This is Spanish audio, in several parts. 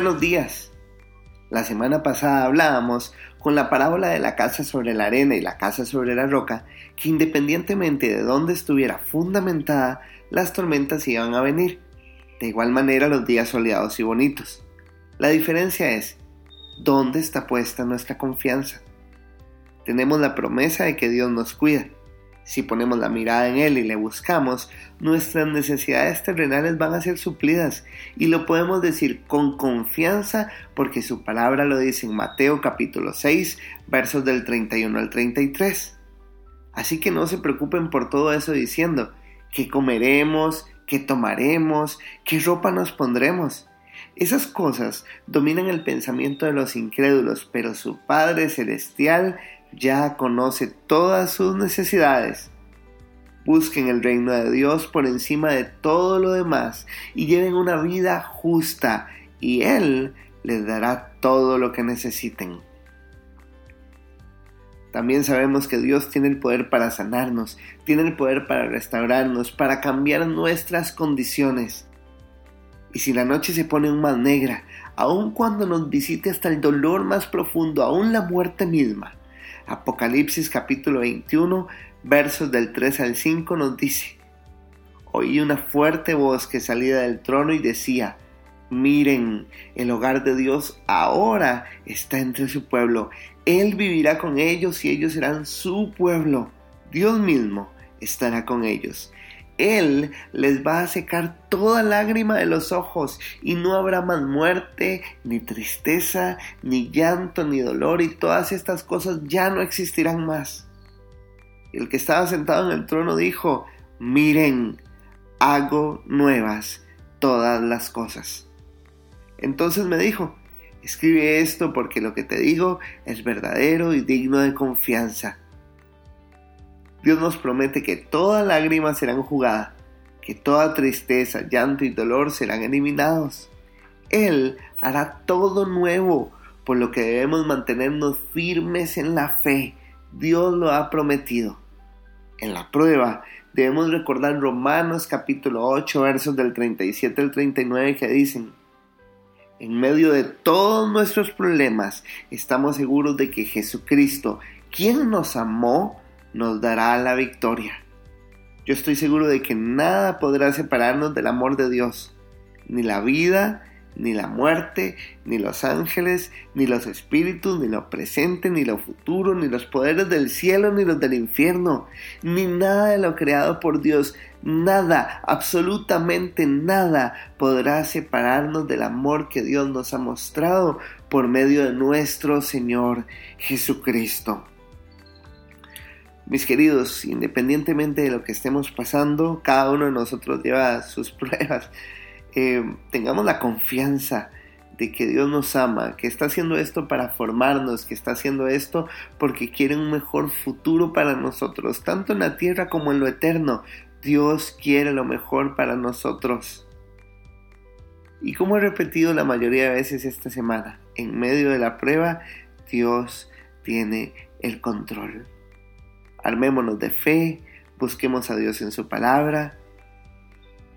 Buenos días. La semana pasada hablábamos con la parábola de la casa sobre la arena y la casa sobre la roca, que independientemente de dónde estuviera fundamentada, las tormentas iban a venir. De igual manera los días soleados y bonitos. La diferencia es, ¿dónde está puesta nuestra confianza? Tenemos la promesa de que Dios nos cuida, si ponemos la mirada en Él y le buscamos, nuestras necesidades terrenales van a ser suplidas y lo podemos decir con confianza porque su palabra lo dice en Mateo capítulo 6 versos del 31 al 33. Así que no se preocupen por todo eso diciendo qué comeremos, qué tomaremos, qué ropa nos pondremos. Esas cosas dominan el pensamiento de los incrédulos, pero su Padre Celestial ya conoce todas sus necesidades. Busquen el reino de Dios por encima de todo lo demás y lleven una vida justa y Él les dará todo lo que necesiten. También sabemos que Dios tiene el poder para sanarnos, tiene el poder para restaurarnos, para cambiar nuestras condiciones. Y si la noche se pone aún más negra, aun cuando nos visite hasta el dolor más profundo, aún la muerte misma, Apocalipsis capítulo 21, versos del 3 al 5 nos dice, Oí una fuerte voz que salía del trono y decía, Miren, el hogar de Dios ahora está entre su pueblo. Él vivirá con ellos y ellos serán su pueblo. Dios mismo estará con ellos. Él les va a secar toda lágrima de los ojos y no habrá más muerte, ni tristeza, ni llanto, ni dolor y todas estas cosas ya no existirán más. El que estaba sentado en el trono dijo, miren, hago nuevas todas las cosas. Entonces me dijo, escribe esto porque lo que te digo es verdadero y digno de confianza. Dios nos promete que toda lágrima será enjugada, que toda tristeza, llanto y dolor serán eliminados. Él hará todo nuevo, por lo que debemos mantenernos firmes en la fe. Dios lo ha prometido. En la prueba debemos recordar Romanos capítulo 8 versos del 37 al 39 que dicen, en medio de todos nuestros problemas estamos seguros de que Jesucristo, quien nos amó, nos dará la victoria. Yo estoy seguro de que nada podrá separarnos del amor de Dios, ni la vida, ni la muerte, ni los ángeles, ni los espíritus, ni lo presente, ni lo futuro, ni los poderes del cielo, ni los del infierno, ni nada de lo creado por Dios, nada, absolutamente nada podrá separarnos del amor que Dios nos ha mostrado por medio de nuestro Señor Jesucristo. Mis queridos, independientemente de lo que estemos pasando, cada uno de nosotros lleva sus pruebas. Eh, tengamos la confianza de que Dios nos ama, que está haciendo esto para formarnos, que está haciendo esto porque quiere un mejor futuro para nosotros, tanto en la tierra como en lo eterno. Dios quiere lo mejor para nosotros. Y como he repetido la mayoría de veces esta semana, en medio de la prueba, Dios tiene el control. Armémonos de fe, busquemos a Dios en su palabra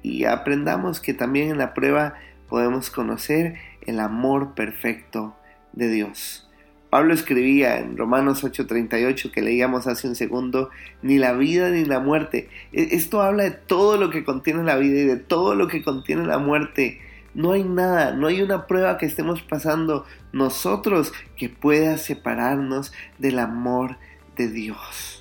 y aprendamos que también en la prueba podemos conocer el amor perfecto de Dios. Pablo escribía en Romanos 8:38 que leíamos hace un segundo, ni la vida ni la muerte. E-, esto habla de todo lo que contiene la vida y de todo lo que contiene la muerte. No hay nada, no hay una prueba que estemos pasando nosotros que pueda separarnos del amor de Dios